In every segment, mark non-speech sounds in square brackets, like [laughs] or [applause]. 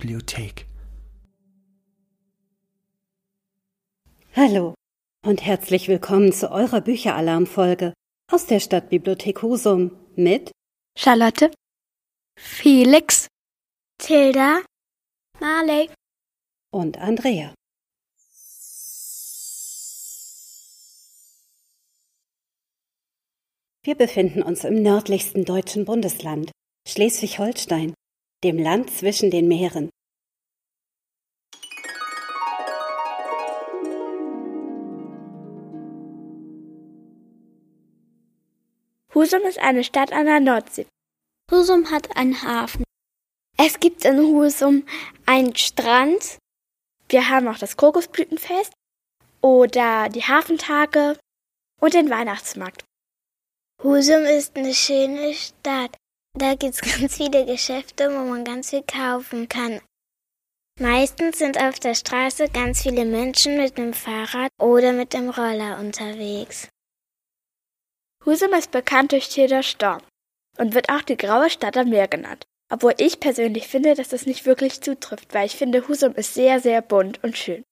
Bibliothek. Hallo und herzlich willkommen zu eurer Bücheralarmfolge aus der Stadtbibliothek Husum mit Charlotte, Felix, Tilda, Marley und Andrea. Wir befinden uns im nördlichsten deutschen Bundesland, Schleswig-Holstein, dem Land zwischen den Meeren. Husum ist eine Stadt an der Nordsee. Husum hat einen Hafen. Es gibt in Husum einen Strand. Wir haben auch das Kokosblütenfest oder die Hafentage und den Weihnachtsmarkt. Husum ist eine schöne Stadt. Da gibt's [laughs] ganz viele Geschäfte, wo man ganz viel kaufen kann. Meistens sind auf der Straße ganz viele Menschen mit dem Fahrrad oder mit dem Roller unterwegs. Husum ist bekannt durch Theodor Storm und wird auch die graue Stadt am Meer genannt. Obwohl ich persönlich finde, dass das nicht wirklich zutrifft, weil ich finde, Husum ist sehr, sehr bunt und schön.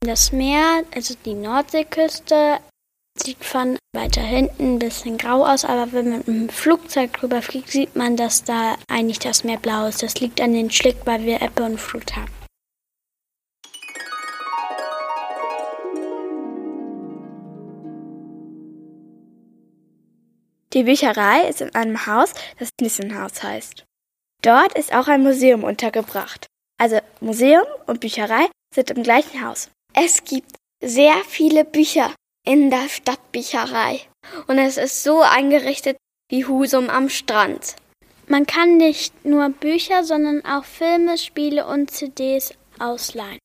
Das Meer, also die Nordseeküste, Sieht von weiter hinten ein bisschen grau aus, aber wenn man mit dem Flugzeug drüber fliegt, sieht man, dass da eigentlich das Meer blau ist. Das liegt an den Schlick, weil wir Ebbe und Flut haben. Die Bücherei ist in einem Haus, das Nissenhaus heißt. Dort ist auch ein Museum untergebracht. Also Museum und Bücherei sind im gleichen Haus. Es gibt sehr viele Bücher in der Stadtbücherei. Und es ist so eingerichtet wie Husum am Strand. Man kann nicht nur Bücher, sondern auch Filme, Spiele und CDs ausleihen.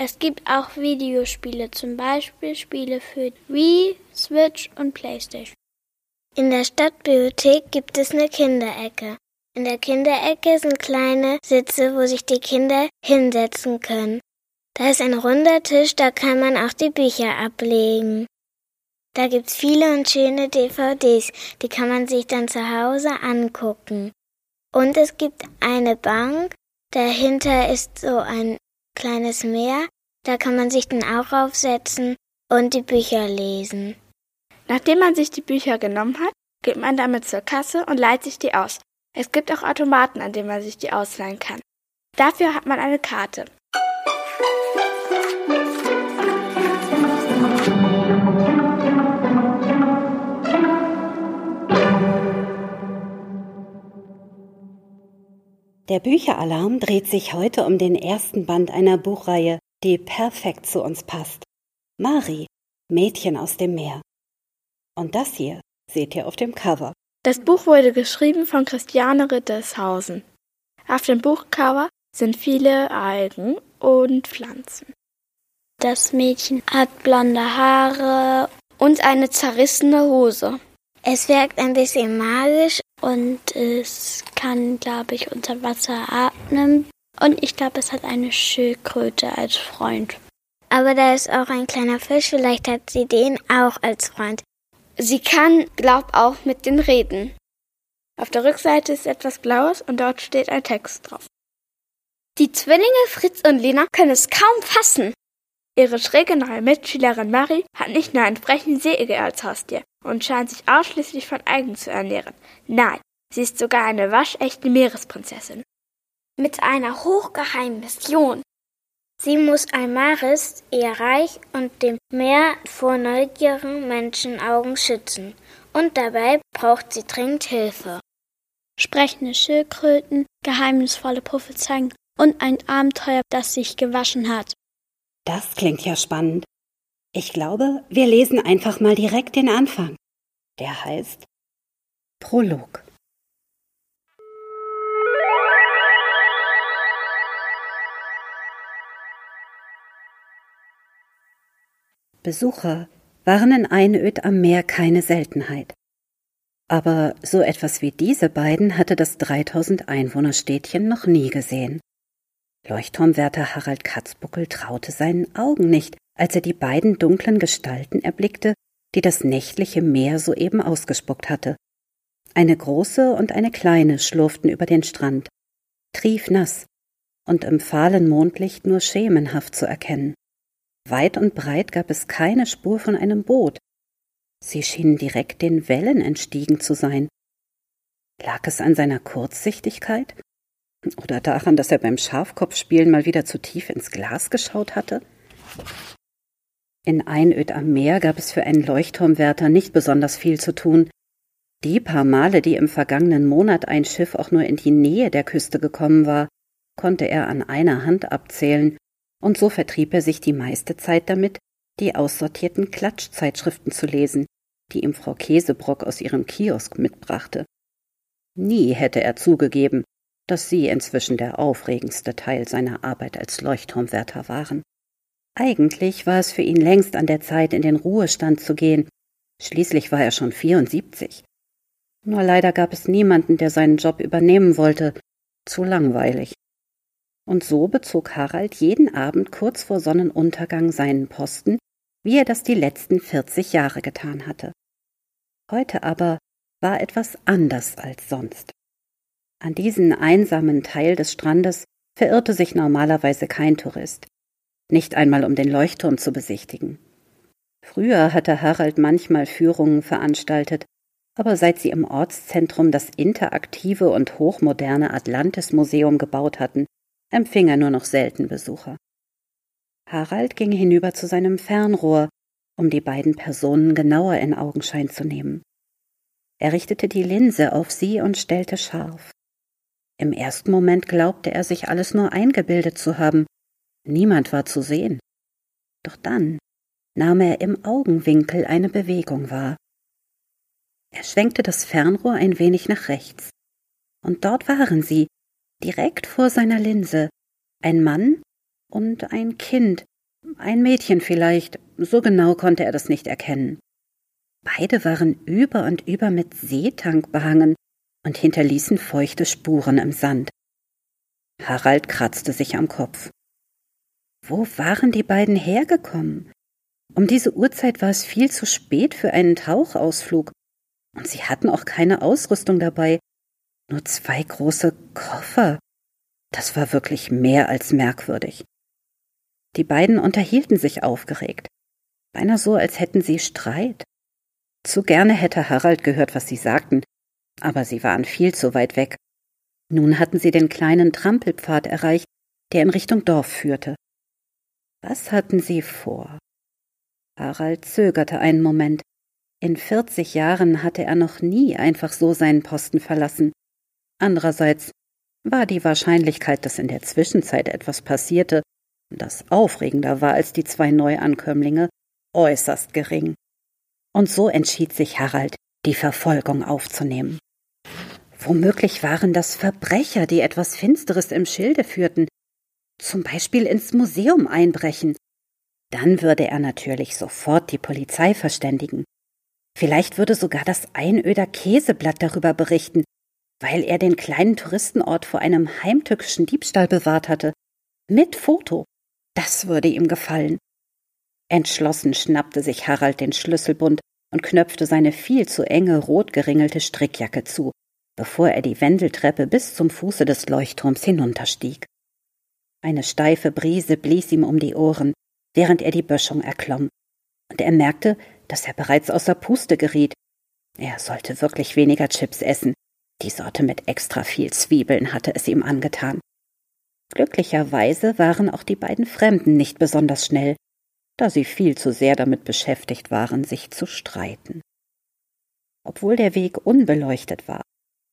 Es gibt auch Videospiele, zum Beispiel Spiele für Wii, Switch und PlayStation. In der Stadtbibliothek gibt es eine Kinderecke. In der Kinderecke sind kleine Sitze, wo sich die Kinder hinsetzen können. Da ist ein runder Tisch, da kann man auch die Bücher ablegen. Da gibt's viele und schöne DVDs, die kann man sich dann zu Hause angucken. Und es gibt eine Bank, dahinter ist so ein kleines Meer, da kann man sich dann auch aufsetzen und die Bücher lesen. Nachdem man sich die Bücher genommen hat, geht man damit zur Kasse und leiht sich die aus. Es gibt auch Automaten, an denen man sich die ausleihen kann. Dafür hat man eine Karte. Der Bücheralarm dreht sich heute um den ersten Band einer Buchreihe, die perfekt zu uns passt. Mari, Mädchen aus dem Meer. Und das hier seht ihr auf dem Cover. Das Buch wurde geschrieben von Christiane Rittershausen. Auf dem Buchcover sind viele Algen und Pflanzen. Das Mädchen hat blonde Haare und eine zerrissene Hose. Es wirkt ein bisschen magisch und es kann, glaube ich, unter Wasser atmen. Und ich glaube, es hat eine Schildkröte als Freund. Aber da ist auch ein kleiner Fisch, vielleicht hat sie den auch als Freund. Sie kann, glaub auch, mit den reden. Auf der Rückseite ist etwas Blaues und dort steht ein Text drauf. Die Zwillinge Fritz und Lena können es kaum fassen. Ihre schräge neue Mitschülerin Marie hat nicht nur einen frechen Seeigel als Haustier und scheint sich ausschließlich von Algen zu ernähren. Nein, sie ist sogar eine waschechte Meeresprinzessin. Mit einer hochgeheimen Mission. Sie muss Almaris, ihr Reich und dem Meer vor neugierigen Menschenaugen schützen. Und dabei braucht sie dringend Hilfe. Sprechende Schildkröten, geheimnisvolle Prophezeiungen und ein Abenteuer, das sich gewaschen hat. Das klingt ja spannend. Ich glaube, wir lesen einfach mal direkt den Anfang. Der heißt Prolog. Besucher waren in Einöd am Meer keine Seltenheit. Aber so etwas wie diese beiden hatte das 3000 Einwohnerstädtchen noch nie gesehen. Leuchtturmwärter Harald Katzbuckel traute seinen Augen nicht, als er die beiden dunklen Gestalten erblickte, die das nächtliche Meer soeben ausgespuckt hatte. Eine große und eine kleine schlurften über den Strand. triefnass und im fahlen Mondlicht nur schemenhaft zu erkennen. Weit und breit gab es keine Spur von einem Boot. Sie schienen direkt den Wellen entstiegen zu sein. Lag es an seiner Kurzsichtigkeit? Oder daran, dass er beim Schafkopfspielen mal wieder zu tief ins Glas geschaut hatte? In Einöd am Meer gab es für einen Leuchtturmwärter nicht besonders viel zu tun. Die paar Male, die im vergangenen Monat ein Schiff auch nur in die Nähe der Küste gekommen war, konnte er an einer Hand abzählen, und so vertrieb er sich die meiste Zeit damit, die aussortierten Klatschzeitschriften zu lesen, die ihm Frau Käsebrock aus ihrem Kiosk mitbrachte. Nie hätte er zugegeben, dass sie inzwischen der aufregendste Teil seiner Arbeit als Leuchtturmwärter waren. Eigentlich war es für ihn längst an der Zeit, in den Ruhestand zu gehen. Schließlich war er schon 74. Nur leider gab es niemanden, der seinen Job übernehmen wollte. Zu langweilig. Und so bezog Harald jeden Abend kurz vor Sonnenuntergang seinen Posten, wie er das die letzten 40 Jahre getan hatte. Heute aber war etwas anders als sonst. An diesen einsamen Teil des Strandes verirrte sich normalerweise kein Tourist, nicht einmal um den Leuchtturm zu besichtigen. Früher hatte Harald manchmal Führungen veranstaltet, aber seit sie im Ortszentrum das interaktive und hochmoderne Atlantis Museum gebaut hatten, empfing er nur noch selten Besucher. Harald ging hinüber zu seinem Fernrohr, um die beiden Personen genauer in Augenschein zu nehmen. Er richtete die Linse auf sie und stellte scharf. Im ersten Moment glaubte er sich alles nur eingebildet zu haben, niemand war zu sehen. Doch dann nahm er im Augenwinkel eine Bewegung wahr. Er schwenkte das Fernrohr ein wenig nach rechts, und dort waren sie, direkt vor seiner Linse, ein Mann und ein Kind, ein Mädchen vielleicht, so genau konnte er das nicht erkennen. Beide waren über und über mit Seetank behangen und hinterließen feuchte Spuren im Sand. Harald kratzte sich am Kopf. Wo waren die beiden hergekommen? Um diese Uhrzeit war es viel zu spät für einen Tauchausflug, und sie hatten auch keine Ausrüstung dabei, nur zwei große Koffer. Das war wirklich mehr als merkwürdig. Die beiden unterhielten sich aufgeregt, beinahe so, als hätten sie Streit. Zu gerne hätte Harald gehört, was sie sagten, aber sie waren viel zu weit weg. Nun hatten sie den kleinen Trampelpfad erreicht, der in Richtung Dorf führte. Was hatten sie vor? Harald zögerte einen Moment. In vierzig Jahren hatte er noch nie einfach so seinen Posten verlassen. Andererseits war die Wahrscheinlichkeit, dass in der Zwischenzeit etwas passierte, das aufregender war als die zwei Neuankömmlinge, äußerst gering. Und so entschied sich Harald, die Verfolgung aufzunehmen. Womöglich waren das Verbrecher, die etwas Finsteres im Schilde führten, zum Beispiel ins Museum einbrechen. Dann würde er natürlich sofort die Polizei verständigen. Vielleicht würde sogar das Einöder Käseblatt darüber berichten, weil er den kleinen Touristenort vor einem heimtückischen Diebstahl bewahrt hatte. Mit Foto. Das würde ihm gefallen. Entschlossen schnappte sich Harald den Schlüsselbund und knöpfte seine viel zu enge rot geringelte Strickjacke zu, bevor er die Wendeltreppe bis zum Fuße des Leuchtturms hinunterstieg. Eine steife Brise blies ihm um die Ohren, während er die Böschung erklomm, und er merkte, dass er bereits außer Puste geriet. Er sollte wirklich weniger Chips essen, die Sorte mit extra viel Zwiebeln hatte es ihm angetan. Glücklicherweise waren auch die beiden Fremden nicht besonders schnell, da sie viel zu sehr damit beschäftigt waren, sich zu streiten. Obwohl der Weg unbeleuchtet war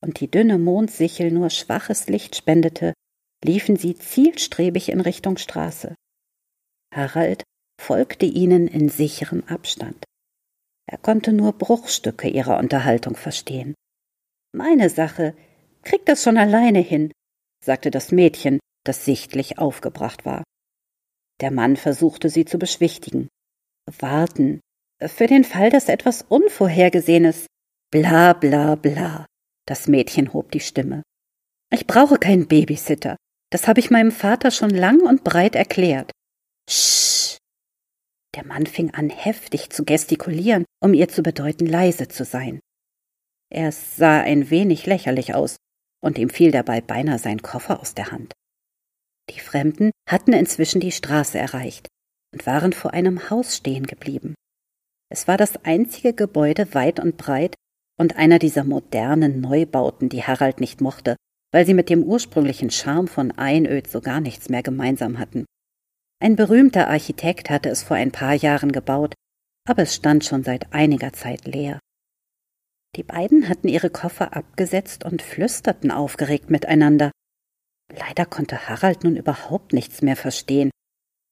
und die dünne Mondsichel nur schwaches Licht spendete, liefen sie zielstrebig in Richtung Straße. Harald folgte ihnen in sicherem Abstand. Er konnte nur Bruchstücke ihrer Unterhaltung verstehen. Meine Sache, krieg das schon alleine hin, sagte das Mädchen, das sichtlich aufgebracht war. Der Mann versuchte sie zu beschwichtigen. Warten, für den Fall, dass etwas Unvorhergesehenes. Bla bla bla. Das Mädchen hob die Stimme. Ich brauche keinen Babysitter. Das habe ich meinem Vater schon lang und breit erklärt. Sch. Der Mann fing an, heftig zu gestikulieren, um ihr zu bedeuten, leise zu sein. Er sah ein wenig lächerlich aus, und ihm fiel dabei beinahe sein Koffer aus der Hand. Die Fremden hatten inzwischen die Straße erreicht und waren vor einem Haus stehen geblieben. Es war das einzige Gebäude weit und breit und einer dieser modernen Neubauten, die Harald nicht mochte, weil sie mit dem ursprünglichen Charme von Einöd so gar nichts mehr gemeinsam hatten. Ein berühmter Architekt hatte es vor ein paar Jahren gebaut, aber es stand schon seit einiger Zeit leer. Die beiden hatten ihre Koffer abgesetzt und flüsterten aufgeregt miteinander. Leider konnte Harald nun überhaupt nichts mehr verstehen.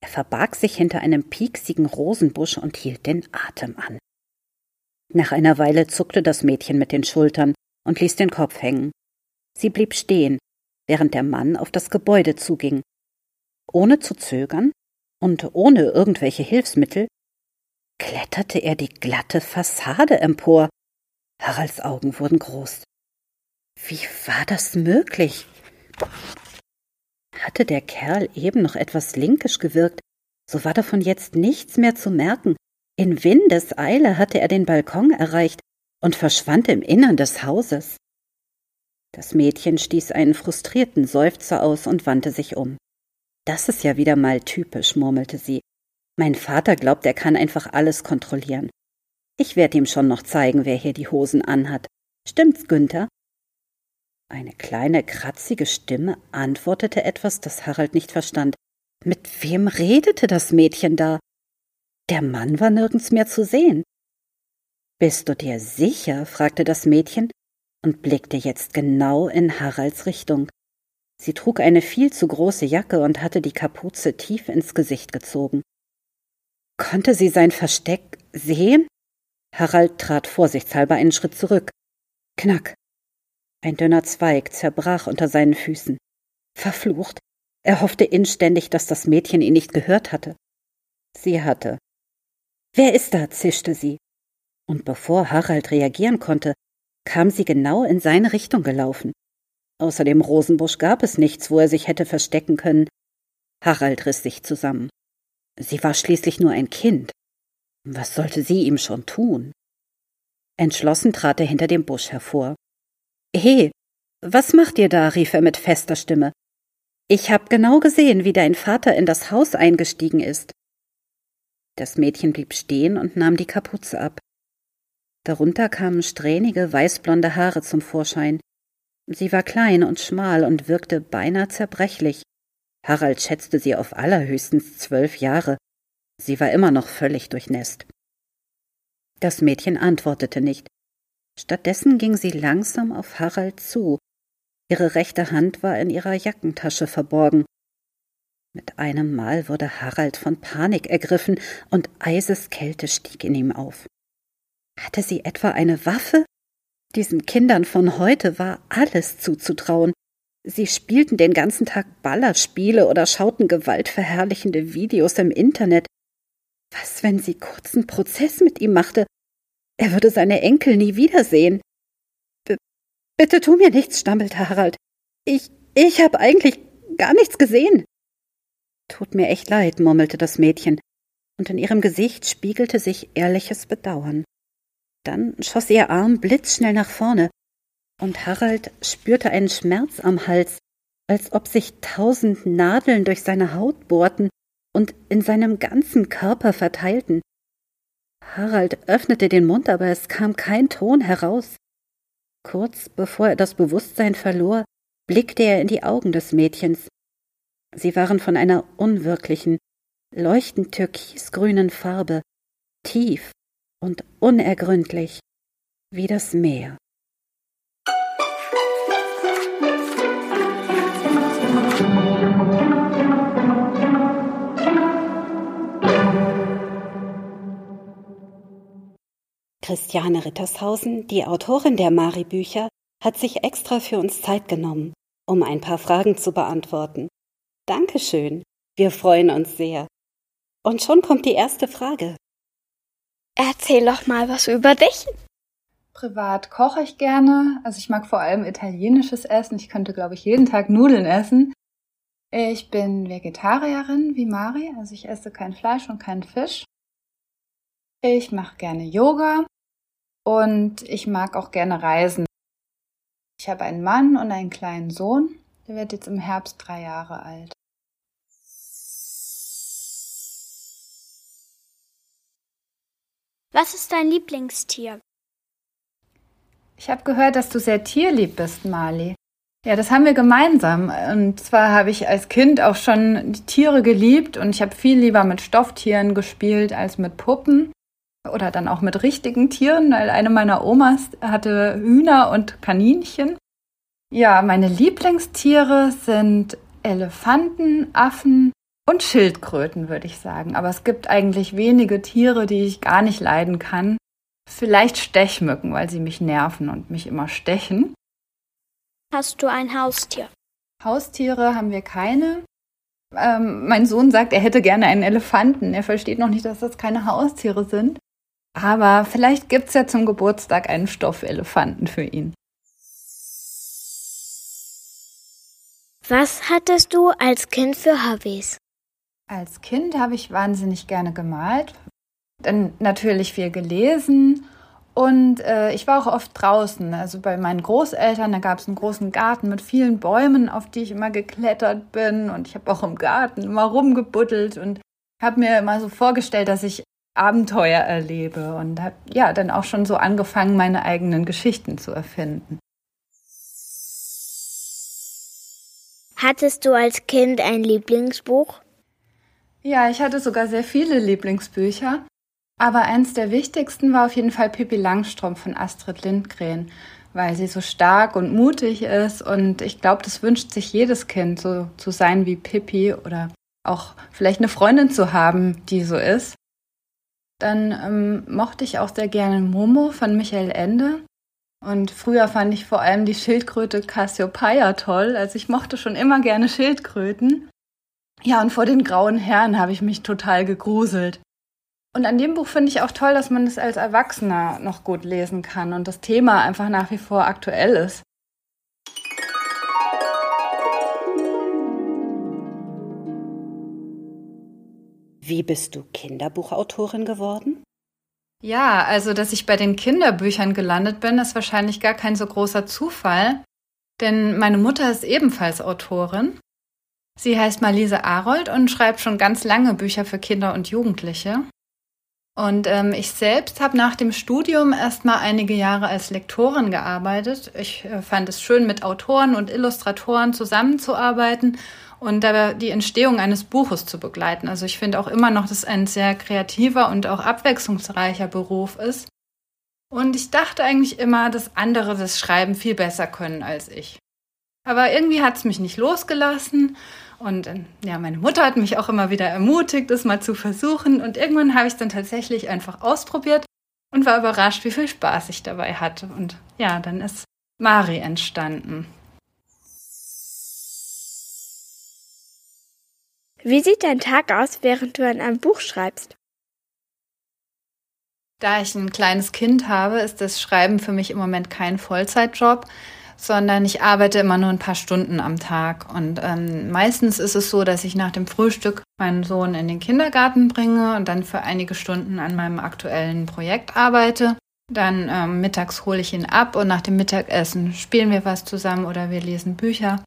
Er verbarg sich hinter einem pieksigen Rosenbusch und hielt den Atem an. Nach einer Weile zuckte das Mädchen mit den Schultern und ließ den Kopf hängen. Sie blieb stehen, während der Mann auf das Gebäude zuging. Ohne zu zögern und ohne irgendwelche Hilfsmittel kletterte er die glatte Fassade empor. Haralds Augen wurden groß. Wie war das möglich? Hatte der Kerl eben noch etwas linkisch gewirkt, so war davon jetzt nichts mehr zu merken. In Windeseile hatte er den Balkon erreicht und verschwand im Innern des Hauses. Das Mädchen stieß einen frustrierten Seufzer aus und wandte sich um. Das ist ja wieder mal typisch, murmelte sie. Mein Vater glaubt, er kann einfach alles kontrollieren. Ich werde ihm schon noch zeigen, wer hier die Hosen anhat. Stimmt's, Günther? Eine kleine, kratzige Stimme antwortete etwas, das Harald nicht verstand. Mit wem redete das Mädchen da? Der Mann war nirgends mehr zu sehen. Bist du dir sicher? fragte das Mädchen und blickte jetzt genau in Haralds Richtung. Sie trug eine viel zu große Jacke und hatte die Kapuze tief ins Gesicht gezogen. Konnte sie sein Versteck sehen? Harald trat vorsichtshalber einen Schritt zurück. Knack. Ein dünner Zweig zerbrach unter seinen Füßen. Verflucht. Er hoffte inständig, dass das Mädchen ihn nicht gehört hatte. Sie hatte. Wer ist da? zischte sie. Und bevor Harald reagieren konnte, kam sie genau in seine Richtung gelaufen. Außer dem Rosenbusch gab es nichts, wo er sich hätte verstecken können. Harald riss sich zusammen. Sie war schließlich nur ein Kind. Was sollte sie ihm schon tun? Entschlossen trat er hinter dem Busch hervor. He, was macht ihr da? rief er mit fester Stimme. Ich hab genau gesehen, wie dein Vater in das Haus eingestiegen ist. Das Mädchen blieb stehen und nahm die Kapuze ab. Darunter kamen strähnige, weißblonde Haare zum Vorschein. Sie war klein und schmal und wirkte beinahe zerbrechlich. Harald schätzte sie auf allerhöchstens zwölf Jahre. Sie war immer noch völlig durchnässt. Das Mädchen antwortete nicht. Stattdessen ging sie langsam auf Harald zu. Ihre rechte Hand war in ihrer Jackentasche verborgen. Mit einem Mal wurde Harald von Panik ergriffen und Eiseskälte stieg in ihm auf. Hatte sie etwa eine Waffe? Diesen Kindern von heute war alles zuzutrauen. Sie spielten den ganzen Tag Ballerspiele oder schauten gewaltverherrlichende Videos im Internet. Was, wenn sie kurzen Prozess mit ihm machte er würde seine Enkel nie wiedersehen. B bitte tu mir nichts, stammelte Harald. Ich, ich habe eigentlich gar nichts gesehen. Tut mir echt leid, murmelte das Mädchen, und in ihrem Gesicht spiegelte sich ehrliches Bedauern. Dann schoss ihr Arm blitzschnell nach vorne, und Harald spürte einen Schmerz am Hals, als ob sich tausend Nadeln durch seine Haut bohrten und in seinem ganzen Körper verteilten. Harald öffnete den Mund, aber es kam kein Ton heraus. Kurz bevor er das Bewusstsein verlor, blickte er in die Augen des Mädchens. Sie waren von einer unwirklichen, leuchtend türkisgrünen Farbe, tief und unergründlich wie das Meer. Christiane Rittershausen, die Autorin der Mari-Bücher, hat sich extra für uns Zeit genommen, um ein paar Fragen zu beantworten. Dankeschön. Wir freuen uns sehr. Und schon kommt die erste Frage. Erzähl doch mal was über dich. Privat koche ich gerne. Also ich mag vor allem italienisches Essen. Ich könnte, glaube ich, jeden Tag Nudeln essen. Ich bin Vegetarierin wie Mari, also ich esse kein Fleisch und keinen Fisch. Ich mache gerne Yoga und ich mag auch gerne reisen. Ich Ich habe einen Mann und einen kleinen Sohn. Der wird jetzt im Herbst drei Jahre alt. Was ist dein Lieblingstier? Ich habe gehört, dass du sehr tierlieb bist, Marley. Ja, das haben wir gemeinsam. Und zwar habe ich als Kind auch schon die Tiere geliebt und ich habe viel lieber mit Stofftieren gespielt als mit Puppen oder dann auch mit richtigen Tieren, weil eine meiner Omas hatte Hühner und Kaninchen. Ja, meine Lieblingstiere sind Elefanten, Affen und Schildkröten, würde ich sagen. Aber es gibt eigentlich wenige Tiere, die ich gar nicht leiden kann. Vielleicht Stechmücken, weil sie mich nerven und mich immer stechen. Hast du ein Haustier? Haustiere haben wir keine. Ähm, mein Sohn sagt, er hätte gerne einen Elefanten. Er versteht noch nicht, dass das keine Haustiere sind. Aber vielleicht gibt es ja zum Geburtstag einen Stoffelefanten für ihn. Was hattest du als Kind für Hobbys? Als Kind habe ich wahnsinnig gerne gemalt, dann natürlich viel gelesen und äh, ich war auch oft draußen. Also bei meinen Großeltern, da gab es einen großen Garten mit vielen Bäumen, auf die ich immer geklettert bin und ich habe auch im Garten immer rumgebuddelt und habe mir immer so vorgestellt, dass ich Abenteuer erlebe und habe ja dann auch schon so angefangen, meine eigenen Geschichten zu erfinden. Hattest du als Kind ein Lieblingsbuch? Ja, ich hatte sogar sehr viele Lieblingsbücher. Aber eins der wichtigsten war auf jeden Fall Pippi Langstrumpf von Astrid Lindgren, weil sie so stark und mutig ist. Und ich glaube, das wünscht sich jedes Kind, so zu sein wie Pippi oder auch vielleicht eine Freundin zu haben, die so ist. Dann ähm, mochte ich auch sehr gerne Momo von Michael Ende. Und früher fand ich vor allem die Schildkröte Cassiopeia toll. Also ich mochte schon immer gerne Schildkröten. Ja, und vor den grauen Herren habe ich mich total gegruselt. Und an dem Buch finde ich auch toll, dass man es als Erwachsener noch gut lesen kann und das Thema einfach nach wie vor aktuell ist. Wie bist du Kinderbuchautorin geworden? Ja, also dass ich bei den Kinderbüchern gelandet bin, ist wahrscheinlich gar kein so großer Zufall, denn meine Mutter ist ebenfalls Autorin. Sie heißt Marlise Arold und schreibt schon ganz lange Bücher für Kinder und Jugendliche. Und ähm, ich selbst habe nach dem Studium erst mal einige Jahre als Lektorin gearbeitet. Ich äh, fand es schön, mit Autoren und Illustratoren zusammenzuarbeiten und dabei die Entstehung eines Buches zu begleiten. Also ich finde auch immer noch, dass ein sehr kreativer und auch abwechslungsreicher Beruf ist. Und ich dachte eigentlich immer, dass andere das Schreiben viel besser können als ich. Aber irgendwie hat es mich nicht losgelassen. Und äh, ja, meine Mutter hat mich auch immer wieder ermutigt, das mal zu versuchen. Und irgendwann habe ich es dann tatsächlich einfach ausprobiert und war überrascht, wie viel Spaß ich dabei hatte. Und ja, dann ist Mari entstanden. Wie sieht dein Tag aus, während du an einem Buch schreibst? Da ich ein kleines Kind habe, ist das Schreiben für mich im Moment kein Vollzeitjob, sondern ich arbeite immer nur ein paar Stunden am Tag. Und ähm, meistens ist es so, dass ich nach dem Frühstück meinen Sohn in den Kindergarten bringe und dann für einige Stunden an meinem aktuellen Projekt arbeite. Dann ähm, mittags hole ich ihn ab und nach dem Mittagessen spielen wir was zusammen oder wir lesen Bücher.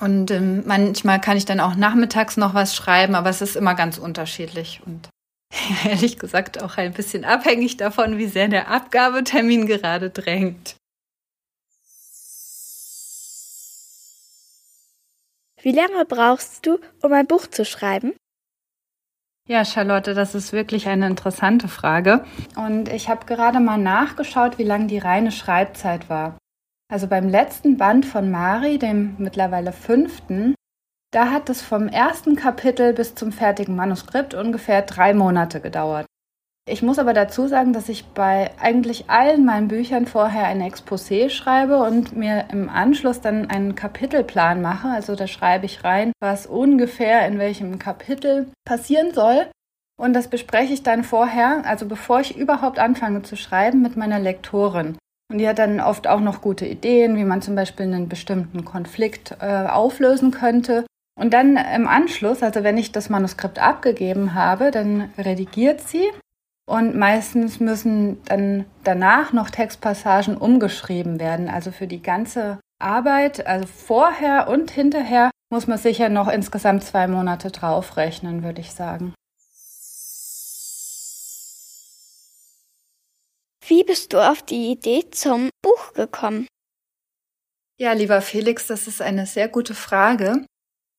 Und ähm, manchmal kann ich dann auch nachmittags noch was schreiben, aber es ist immer ganz unterschiedlich und [laughs] ehrlich gesagt auch ein bisschen abhängig davon, wie sehr der Abgabetermin gerade drängt. Wie lange brauchst du, um ein Buch zu schreiben? Ja, Charlotte, das ist wirklich eine interessante Frage. Und ich habe gerade mal nachgeschaut, wie lang die reine Schreibzeit war. Also beim letzten Band von Mari, dem mittlerweile fünften, da hat es vom ersten Kapitel bis zum fertigen Manuskript ungefähr drei Monate gedauert. Ich muss aber dazu sagen, dass ich bei eigentlich allen meinen Büchern vorher ein Exposé schreibe und mir im Anschluss dann einen Kapitelplan mache. Also da schreibe ich rein, was ungefähr in welchem Kapitel passieren soll. Und das bespreche ich dann vorher, also bevor ich überhaupt anfange zu schreiben, mit meiner Lektorin. Und die hat dann oft auch noch gute Ideen, wie man zum Beispiel einen bestimmten Konflikt äh, auflösen könnte. Und dann im Anschluss, also wenn ich das Manuskript abgegeben habe, dann redigiert sie und meistens müssen dann danach noch Textpassagen umgeschrieben werden. Also für die ganze Arbeit, also vorher und hinterher, muss man sicher noch insgesamt zwei Monate draufrechnen, würde ich sagen. Wie bist du auf die Idee zum Buch gekommen? Ja, lieber Felix, das ist eine sehr gute Frage.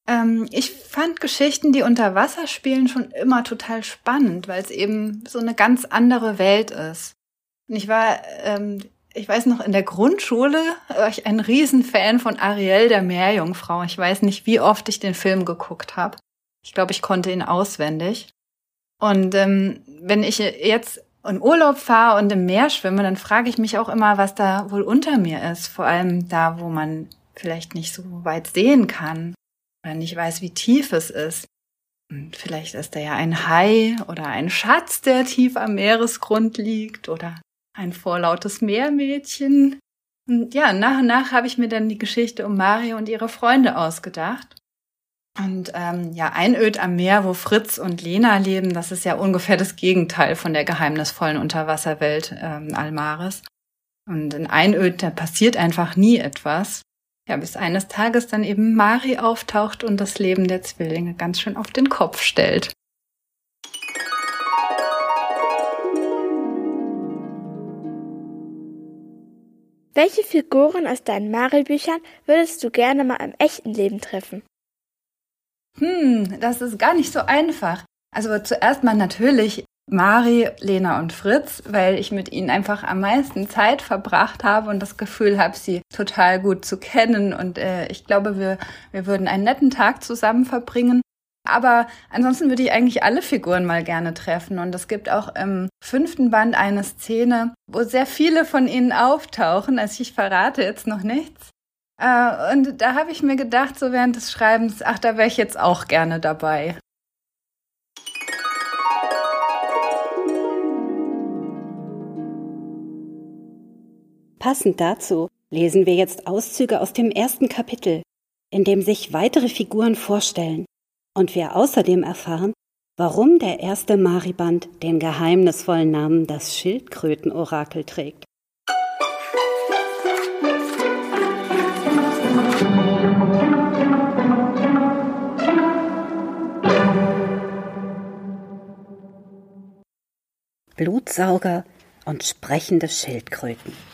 Ähm, ich fand Geschichten, die unter Wasser spielen, schon immer total spannend, weil es eben so eine ganz andere Welt ist. Und ich war, ähm, ich weiß noch, in der Grundschule war ich ein Riesenfan von Ariel der Meerjungfrau. Ich weiß nicht, wie oft ich den Film geguckt habe. Ich glaube, ich konnte ihn auswendig. Und ähm, wenn ich jetzt in Urlaub fahre und im Meer schwimme, dann frage ich mich auch immer, was da wohl unter mir ist. Vor allem da, wo man vielleicht nicht so weit sehen kann oder nicht weiß, wie tief es ist. Und vielleicht ist da ja ein Hai oder ein Schatz, der tief am Meeresgrund liegt oder ein vorlautes Meermädchen. Und ja, nach und nach habe ich mir dann die Geschichte um Mario und ihre Freunde ausgedacht. Und ähm, ja, Einöd am Meer, wo Fritz und Lena leben, das ist ja ungefähr das Gegenteil von der geheimnisvollen Unterwasserwelt ähm, Almaris. Und in Einöd, da passiert einfach nie etwas. Ja, bis eines Tages dann eben Mari auftaucht und das Leben der Zwillinge ganz schön auf den Kopf stellt. Welche Figuren aus deinen Mari-Büchern würdest du gerne mal im echten Leben treffen? Hm, das ist gar nicht so einfach. Also zuerst mal natürlich Mari, Lena und Fritz, weil ich mit ihnen einfach am meisten Zeit verbracht habe und das Gefühl habe, sie total gut zu kennen. Und äh, ich glaube, wir, wir würden einen netten Tag zusammen verbringen. Aber ansonsten würde ich eigentlich alle Figuren mal gerne treffen. Und es gibt auch im fünften Band eine Szene, wo sehr viele von ihnen auftauchen. Also ich verrate jetzt noch nichts. Äh, und da habe ich mir gedacht, so während des Schreibens, ach, da wäre ich jetzt auch gerne dabei. Passend dazu lesen wir jetzt Auszüge aus dem ersten Kapitel, in dem sich weitere Figuren vorstellen und wir außerdem erfahren, warum der erste Mariband den geheimnisvollen Namen das Schildkrötenorakel trägt. Blutsauger und sprechende Schildkröten.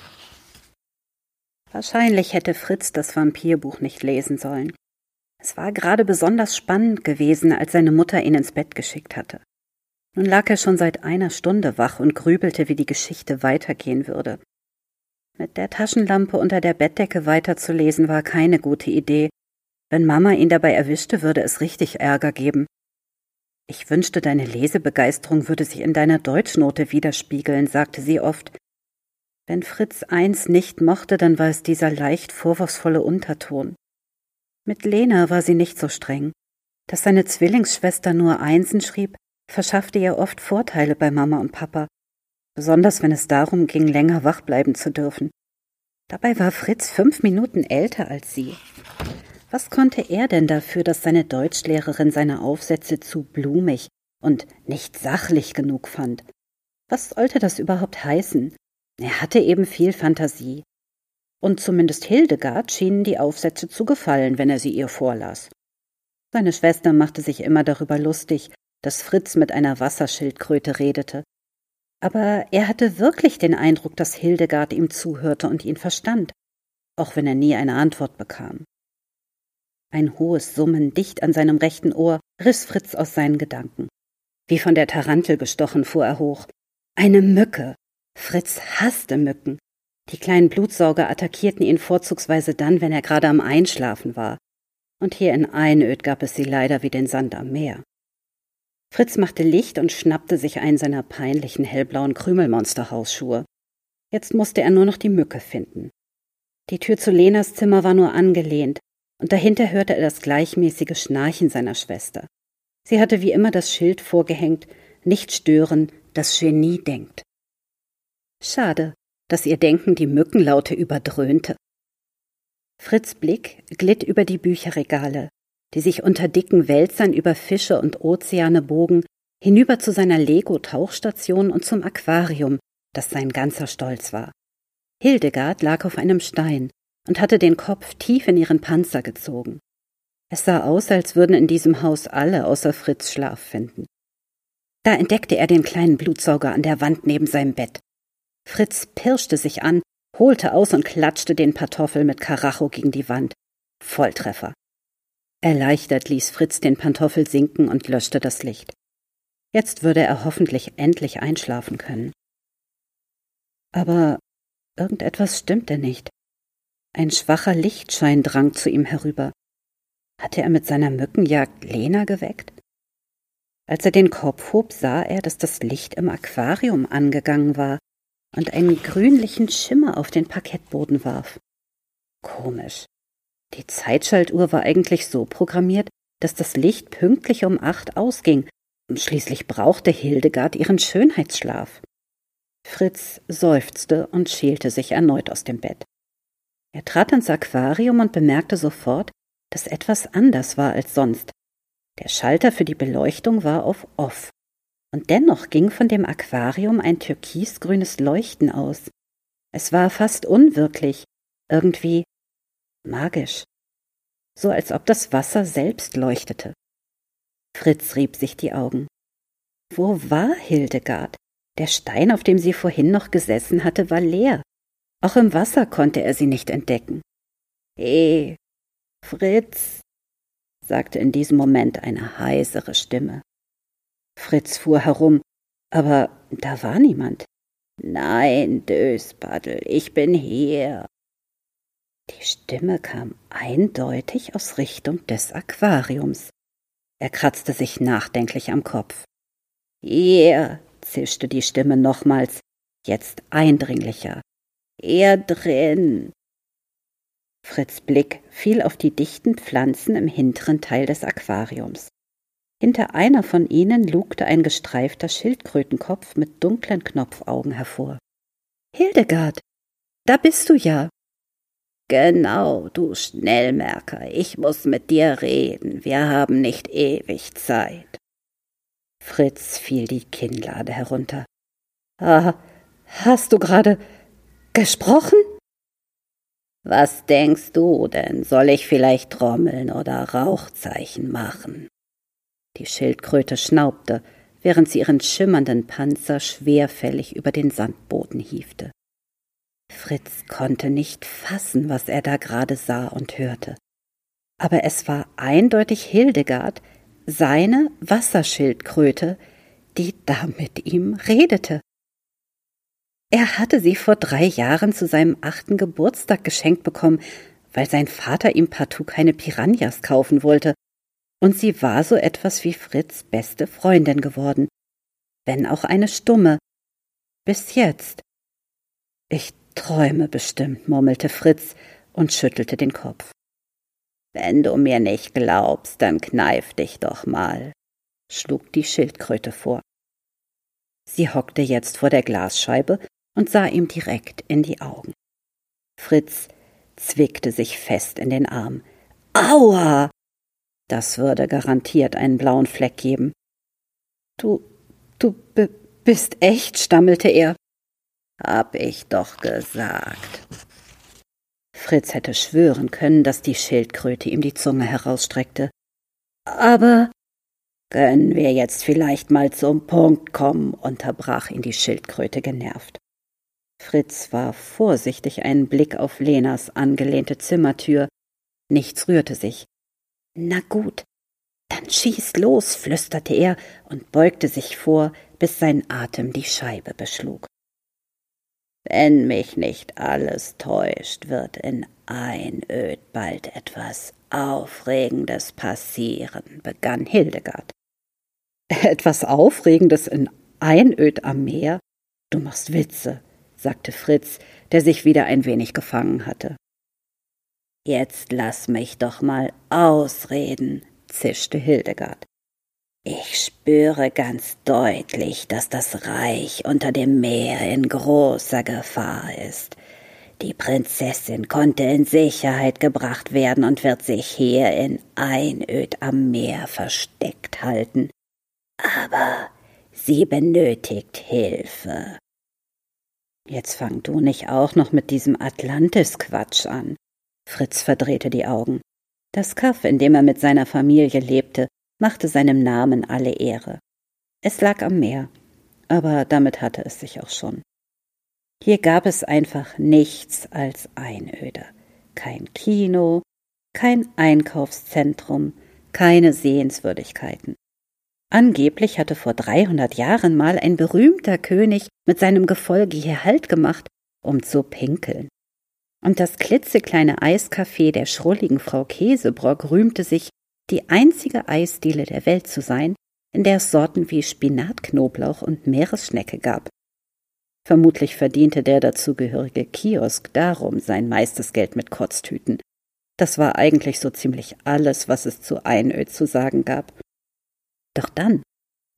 Wahrscheinlich hätte Fritz das Vampirbuch nicht lesen sollen. Es war gerade besonders spannend gewesen, als seine Mutter ihn ins Bett geschickt hatte. Nun lag er schon seit einer Stunde wach und grübelte, wie die Geschichte weitergehen würde. Mit der Taschenlampe unter der Bettdecke weiterzulesen war keine gute Idee. Wenn Mama ihn dabei erwischte, würde es richtig Ärger geben. Ich wünschte, deine Lesebegeisterung würde sich in deiner Deutschnote widerspiegeln, sagte sie oft. Wenn Fritz eins nicht mochte, dann war es dieser leicht vorwurfsvolle Unterton. Mit Lena war sie nicht so streng. Dass seine Zwillingsschwester nur Einsen schrieb, verschaffte ihr oft Vorteile bei Mama und Papa, besonders wenn es darum ging, länger wach bleiben zu dürfen. Dabei war Fritz fünf Minuten älter als sie. Was konnte er denn dafür, dass seine Deutschlehrerin seine Aufsätze zu blumig und nicht sachlich genug fand? Was sollte das überhaupt heißen? Er hatte eben viel Fantasie. Und zumindest Hildegard schienen die Aufsätze zu gefallen, wenn er sie ihr vorlas. Seine Schwester machte sich immer darüber lustig, dass Fritz mit einer Wasserschildkröte redete. Aber er hatte wirklich den Eindruck, dass Hildegard ihm zuhörte und ihn verstand, auch wenn er nie eine Antwort bekam. Ein hohes Summen dicht an seinem rechten Ohr riss Fritz aus seinen Gedanken. Wie von der Tarantel gestochen fuhr er hoch. Eine Mücke. Fritz hasste Mücken. Die kleinen Blutsauger attackierten ihn vorzugsweise dann, wenn er gerade am Einschlafen war. Und hier in Einöd gab es sie leider wie den Sand am Meer. Fritz machte Licht und schnappte sich einen seiner peinlichen hellblauen Krümelmonsterhausschuhe. Jetzt musste er nur noch die Mücke finden. Die Tür zu Lenas Zimmer war nur angelehnt, und dahinter hörte er das gleichmäßige Schnarchen seiner Schwester. Sie hatte wie immer das Schild vorgehängt, nicht stören, das Genie denkt. Schade, dass ihr Denken die Mückenlaute überdröhnte. Fritz Blick glitt über die Bücherregale, die sich unter dicken Wälzern über Fische und Ozeane bogen, hinüber zu seiner Lego-Tauchstation und zum Aquarium, das sein ganzer Stolz war. Hildegard lag auf einem Stein, und hatte den Kopf tief in ihren Panzer gezogen. Es sah aus, als würden in diesem Haus alle außer Fritz Schlaf finden. Da entdeckte er den kleinen Blutsauger an der Wand neben seinem Bett. Fritz pirschte sich an, holte aus und klatschte den Pantoffel mit Karacho gegen die Wand. Volltreffer. Erleichtert ließ Fritz den Pantoffel sinken und löschte das Licht. Jetzt würde er hoffentlich endlich einschlafen können. Aber irgendetwas stimmte nicht. Ein schwacher Lichtschein drang zu ihm herüber. Hatte er mit seiner Mückenjagd Lena geweckt? Als er den Kopf hob, sah er, dass das Licht im Aquarium angegangen war und einen grünlichen Schimmer auf den Parkettboden warf. Komisch. Die Zeitschaltuhr war eigentlich so programmiert, dass das Licht pünktlich um acht ausging, und schließlich brauchte Hildegard ihren Schönheitsschlaf. Fritz seufzte und schälte sich erneut aus dem Bett. Er trat ins Aquarium und bemerkte sofort, dass etwas anders war als sonst. Der Schalter für die Beleuchtung war auf Off. Und dennoch ging von dem Aquarium ein türkisgrünes Leuchten aus. Es war fast unwirklich, irgendwie magisch, so als ob das Wasser selbst leuchtete. Fritz rieb sich die Augen. Wo war Hildegard? Der Stein, auf dem sie vorhin noch gesessen hatte, war leer. Auch im Wasser konnte er sie nicht entdecken. Eh, Fritz, sagte in diesem Moment eine heisere Stimme. Fritz fuhr herum, aber da war niemand. Nein, Döspaddel, ich bin hier. Die Stimme kam eindeutig aus Richtung des Aquariums. Er kratzte sich nachdenklich am Kopf. Hier, zischte die Stimme nochmals, jetzt eindringlicher. Er drin. Fritz Blick fiel auf die dichten Pflanzen im hinteren Teil des Aquariums. Hinter einer von ihnen lugte ein gestreifter Schildkrötenkopf mit dunklen Knopfaugen hervor. Hildegard, da bist du ja. Genau, du Schnellmerker, ich muss mit dir reden, wir haben nicht ewig Zeit. Fritz fiel die Kinnlade herunter. Ah, hast du gerade gesprochen? Was denkst du denn? Soll ich vielleicht trommeln oder Rauchzeichen machen? Die Schildkröte schnaubte, während sie ihren schimmernden Panzer schwerfällig über den Sandboden hiefte. Fritz konnte nicht fassen, was er da gerade sah und hörte. Aber es war eindeutig Hildegard, seine Wasserschildkröte, die da mit ihm redete. Er hatte sie vor drei Jahren zu seinem achten Geburtstag geschenkt bekommen, weil sein Vater ihm partout keine Piranhas kaufen wollte, und sie war so etwas wie Fritz beste Freundin geworden, wenn auch eine stumme. Bis jetzt. Ich träume bestimmt, murmelte Fritz und schüttelte den Kopf. Wenn du mir nicht glaubst, dann kneif dich doch mal, schlug die Schildkröte vor. Sie hockte jetzt vor der Glasscheibe und sah ihm direkt in die Augen. Fritz zwickte sich fest in den Arm. Aua! Das würde garantiert einen blauen Fleck geben. Du, du bist echt, stammelte er. Hab ich doch gesagt. Fritz hätte schwören können, dass die Schildkröte ihm die Zunge herausstreckte. Aber können wir jetzt vielleicht mal zum Punkt kommen, unterbrach ihn die Schildkröte genervt. Fritz warf vorsichtig einen Blick auf Lenas angelehnte Zimmertür. Nichts rührte sich. Na gut, dann schieß los, flüsterte er und beugte sich vor, bis sein Atem die Scheibe beschlug. Wenn mich nicht alles täuscht, wird in Einöd bald etwas Aufregendes passieren, begann Hildegard. [laughs] Etwas Aufregendes in Einöd am Meer? Du machst Witze, sagte Fritz, der sich wieder ein wenig gefangen hatte. Jetzt lass mich doch mal ausreden, zischte Hildegard. Ich spüre ganz deutlich, dass das Reich unter dem Meer in großer Gefahr ist. Die Prinzessin konnte in Sicherheit gebracht werden und wird sich hier in Einöd am Meer versteckt halten. Aber sie benötigt Hilfe. Jetzt fang du nicht auch noch mit diesem Atlantis-Quatsch an, Fritz verdrehte die Augen. Das Kaff, in dem er mit seiner Familie lebte, machte seinem Namen alle Ehre. Es lag am Meer, aber damit hatte es sich auch schon. Hier gab es einfach nichts als Einöde. Kein Kino, kein Einkaufszentrum, keine Sehenswürdigkeiten. Angeblich hatte vor 300 Jahren mal ein berühmter König mit seinem Gefolge hier Halt gemacht, um zu pinkeln. Und das klitzekleine Eiscafé der schrulligen Frau Käsebrock rühmte sich, die einzige Eisdiele der Welt zu sein, in der es Sorten wie Spinatknoblauch und Meeresschnecke gab. Vermutlich verdiente der dazugehörige Kiosk darum sein meistes Geld mit Kotztüten. Das war eigentlich so ziemlich alles, was es zu Einöd zu sagen gab. Doch dann,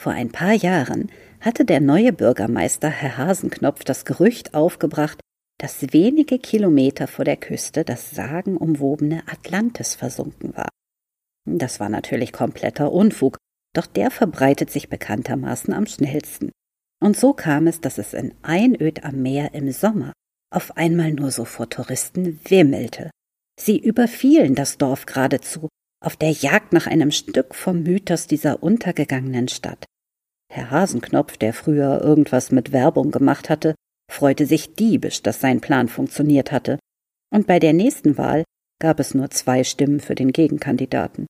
vor ein paar Jahren, hatte der neue Bürgermeister Herr Hasenknopf das Gerücht aufgebracht, dass wenige Kilometer vor der Küste das sagenumwobene Atlantis versunken war. Das war natürlich kompletter Unfug, doch der verbreitet sich bekanntermaßen am schnellsten. Und so kam es, dass es in Einöd am Meer im Sommer auf einmal nur so vor Touristen wimmelte. Sie überfielen das Dorf geradezu, auf der Jagd nach einem Stück vom Mythos dieser untergegangenen Stadt. Herr Hasenknopf, der früher irgendwas mit Werbung gemacht hatte, freute sich diebisch, dass sein Plan funktioniert hatte, und bei der nächsten Wahl gab es nur zwei Stimmen für den Gegenkandidaten.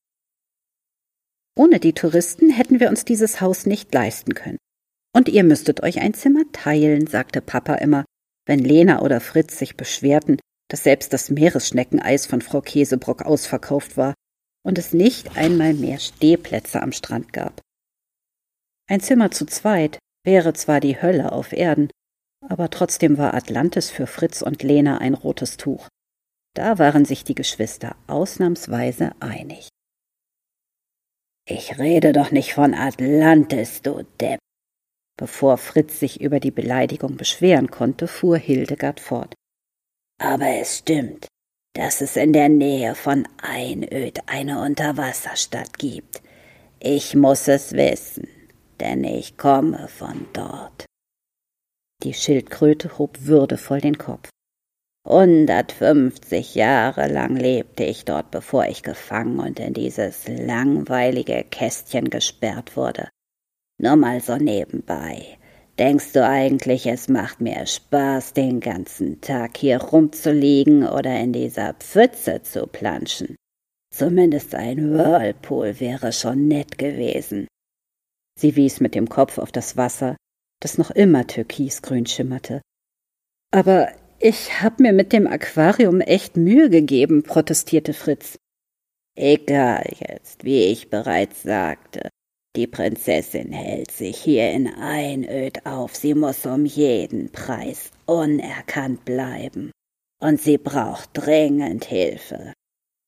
Ohne die Touristen hätten wir uns dieses Haus nicht leisten können. Und ihr müsstet euch ein Zimmer teilen, sagte Papa immer, wenn Lena oder Fritz sich beschwerten, dass selbst das Meeresschneckeneis von Frau Käsebrock ausverkauft war und es nicht einmal mehr Stehplätze am Strand gab. Ein Zimmer zu zweit wäre zwar die Hölle auf Erden, aber trotzdem war Atlantis für Fritz und Lena ein rotes Tuch. Da waren sich die Geschwister ausnahmsweise einig. Ich rede doch nicht von Atlantis, du Depp, Bevor Fritz sich über die Beleidigung beschweren konnte, fuhr Hildegard fort. Aber es stimmt, dass es in der Nähe von Einöd eine Unterwasserstadt gibt. Ich muss es wissen, denn ich komme von dort. Die Schildkröte hob würdevoll den Kopf. Hundertfünfzig Jahre lang lebte ich dort, bevor ich gefangen und in dieses langweilige Kästchen gesperrt wurde. Nur mal so nebenbei. Denkst du eigentlich, es macht mir Spaß, den ganzen Tag hier rumzuliegen oder in dieser Pfütze zu planschen? Zumindest ein Whirlpool wäre schon nett gewesen. Sie wies mit dem Kopf auf das Wasser, das noch immer türkisgrün schimmerte. Aber ich hab mir mit dem Aquarium echt Mühe gegeben, protestierte Fritz. Egal jetzt, wie ich bereits sagte. Die Prinzessin hält sich hier in Einöd auf, sie muss um jeden Preis unerkannt bleiben. Und sie braucht dringend Hilfe.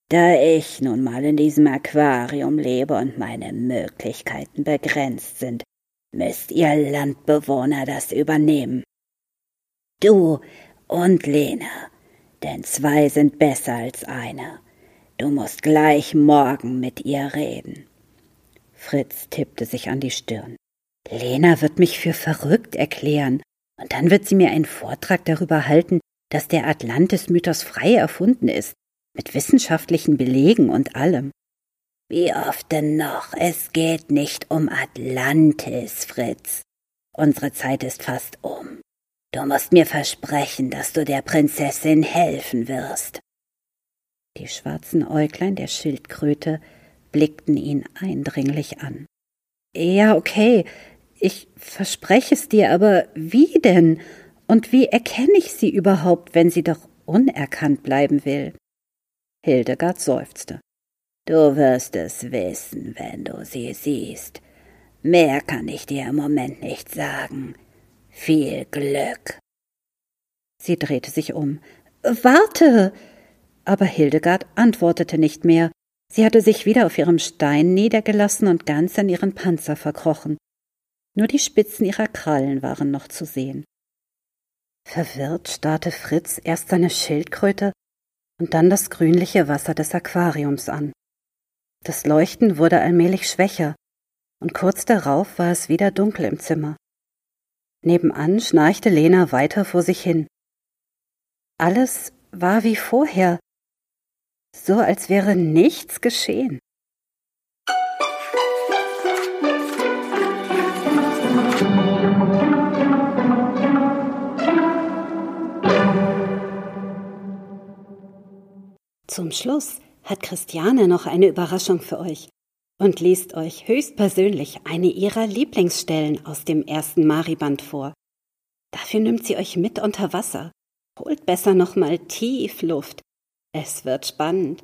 Da ich nun mal in diesem Aquarium lebe und meine Möglichkeiten begrenzt sind, müsst ihr Landbewohner das übernehmen. Du und Lena, denn zwei sind besser als einer. Du musst gleich morgen mit ihr reden. Fritz tippte sich an die Stirn. Lena wird mich für verrückt erklären, und dann wird sie mir einen Vortrag darüber halten, dass der Atlantis-Mythos frei erfunden ist, mit wissenschaftlichen Belegen und allem. Wie oft denn noch? Es geht nicht um Atlantis, Fritz. Unsere Zeit ist fast um. Du musst mir versprechen, dass du der Prinzessin helfen wirst. Die schwarzen Äuglein der Schildkröte blickten ihn eindringlich an. Ja, okay, ich verspreche es dir, aber wie denn? Und wie erkenne ich sie überhaupt, wenn sie doch unerkannt bleiben will? Hildegard seufzte. Du wirst es wissen, wenn du sie siehst. Mehr kann ich dir im Moment nicht sagen. Viel Glück. Sie drehte sich um. Warte. Aber Hildegard antwortete nicht mehr, Sie hatte sich wieder auf ihrem Stein niedergelassen und ganz an ihren Panzer verkrochen. Nur die Spitzen ihrer Krallen waren noch zu sehen. Verwirrt starrte Fritz erst seine Schildkröte und dann das grünliche Wasser des Aquariums an. Das Leuchten wurde allmählich schwächer, und kurz darauf war es wieder dunkel im Zimmer. Nebenan schnarchte Lena weiter vor sich hin. Alles war wie vorher, so als wäre nichts geschehen. Zum Schluss hat Christiane noch eine Überraschung für euch und liest euch höchstpersönlich eine ihrer Lieblingsstellen aus dem ersten Mariband vor. Dafür nimmt sie euch mit unter Wasser. Holt besser noch mal tief Luft. Es wird spannend.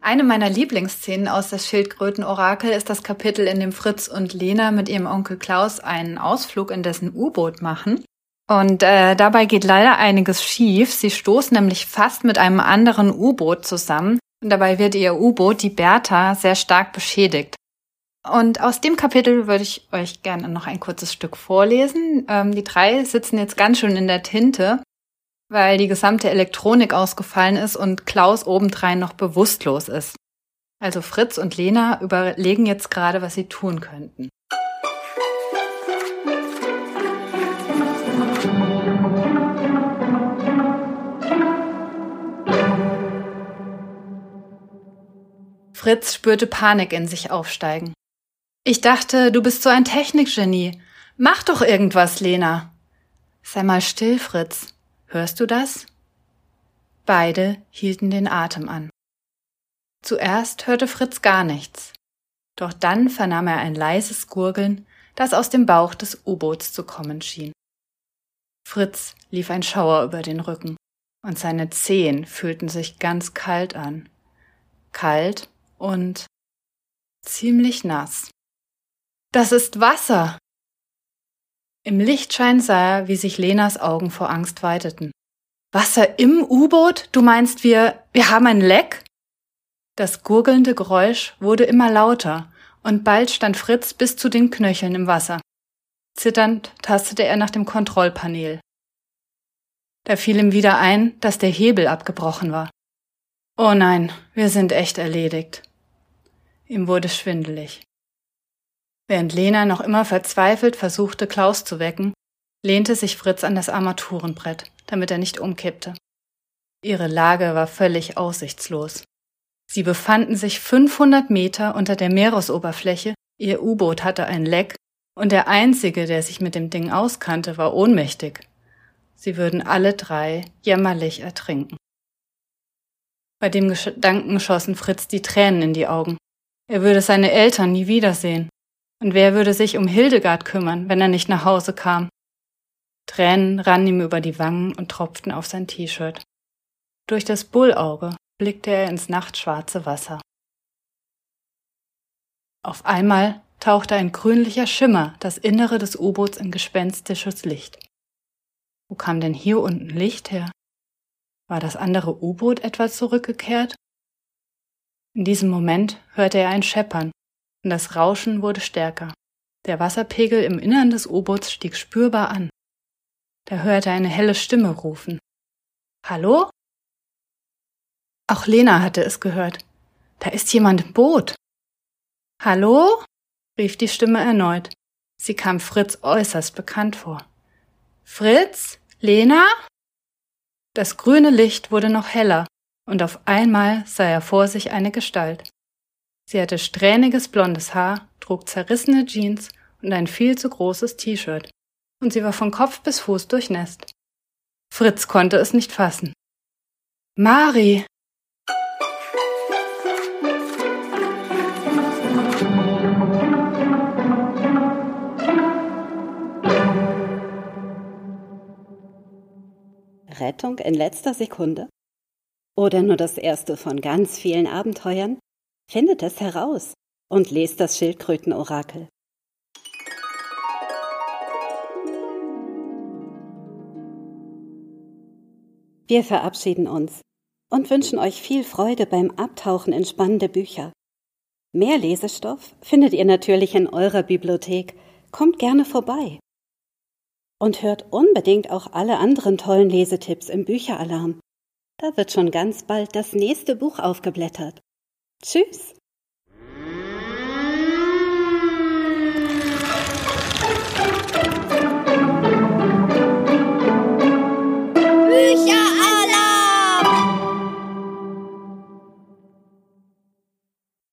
Eine meiner Lieblingsszenen aus das Schildkrötenorakel ist das Kapitel, in dem Fritz und Lena mit ihrem Onkel Klaus einen Ausflug in dessen U-Boot machen. Und äh, dabei geht leider einiges schief. Sie stoßen nämlich fast mit einem anderen U-Boot zusammen. Und dabei wird ihr U-Boot, die Bertha, sehr stark beschädigt. Und aus dem Kapitel würde ich euch gerne noch ein kurzes Stück vorlesen. Ähm, die drei sitzen jetzt ganz schön in der Tinte, weil die gesamte Elektronik ausgefallen ist und Klaus obendrein noch bewusstlos ist. Also Fritz und Lena überlegen jetzt gerade, was sie tun könnten. Fritz spürte Panik in sich aufsteigen. Ich dachte, du bist so ein Technikgenie. Mach doch irgendwas, Lena. Sei mal still, Fritz. Hörst du das? Beide hielten den Atem an. Zuerst hörte Fritz gar nichts. Doch dann vernahm er ein leises Gurgeln, das aus dem Bauch des U-Boots zu kommen schien. Fritz lief ein Schauer über den Rücken, und seine Zehen fühlten sich ganz kalt an. Kalt und ziemlich nass. Das ist Wasser. Im Lichtschein sah er, wie sich Lenas Augen vor Angst weiteten. Wasser im U-Boot? Du meinst, wir, wir haben ein Leck? Das gurgelnde Geräusch wurde immer lauter, und bald stand Fritz bis zu den Knöcheln im Wasser. Zitternd tastete er nach dem Kontrollpanel. Da fiel ihm wieder ein, dass der Hebel abgebrochen war. Oh nein, wir sind echt erledigt. Ihm wurde schwindelig. Während Lena noch immer verzweifelt versuchte, Klaus zu wecken, lehnte sich Fritz an das Armaturenbrett, damit er nicht umkippte. Ihre Lage war völlig aussichtslos. Sie befanden sich 500 Meter unter der Meeresoberfläche, ihr U-Boot hatte ein Leck und der Einzige, der sich mit dem Ding auskannte, war ohnmächtig. Sie würden alle drei jämmerlich ertrinken. Bei dem Gedanken schossen Fritz die Tränen in die Augen. Er würde seine Eltern nie wiedersehen. Und wer würde sich um Hildegard kümmern, wenn er nicht nach Hause kam? Tränen rannen ihm über die Wangen und tropften auf sein T-Shirt. Durch das Bullauge blickte er ins nachtschwarze Wasser. Auf einmal tauchte ein grünlicher Schimmer das Innere des U-Boots in gespenstisches Licht. Wo kam denn hier unten Licht her? War das andere U-Boot etwa zurückgekehrt? In diesem Moment hörte er ein Scheppern, und das Rauschen wurde stärker. Der Wasserpegel im Innern des U-Boots stieg spürbar an. Da hörte eine helle Stimme rufen. Hallo? Auch Lena hatte es gehört. Da ist jemand im Boot. Hallo? rief die Stimme erneut. Sie kam Fritz äußerst bekannt vor. Fritz? Lena? Das grüne Licht wurde noch heller, und auf einmal sah er vor sich eine Gestalt. Sie hatte strähniges blondes Haar, trug zerrissene Jeans und ein viel zu großes T-Shirt, und sie war von Kopf bis Fuß durchnässt. Fritz konnte es nicht fassen. Mari! Rettung in letzter Sekunde? Oder nur das erste von ganz vielen Abenteuern, findet es heraus und lest das Schildkrötenorakel. Wir verabschieden uns und wünschen euch viel Freude beim Abtauchen in spannende Bücher. Mehr Lesestoff findet ihr natürlich in eurer Bibliothek. Kommt gerne vorbei. Und hört unbedingt auch alle anderen tollen Lesetipps im Bücheralarm. Da wird schon ganz bald das nächste Buch aufgeblättert. Tschüss!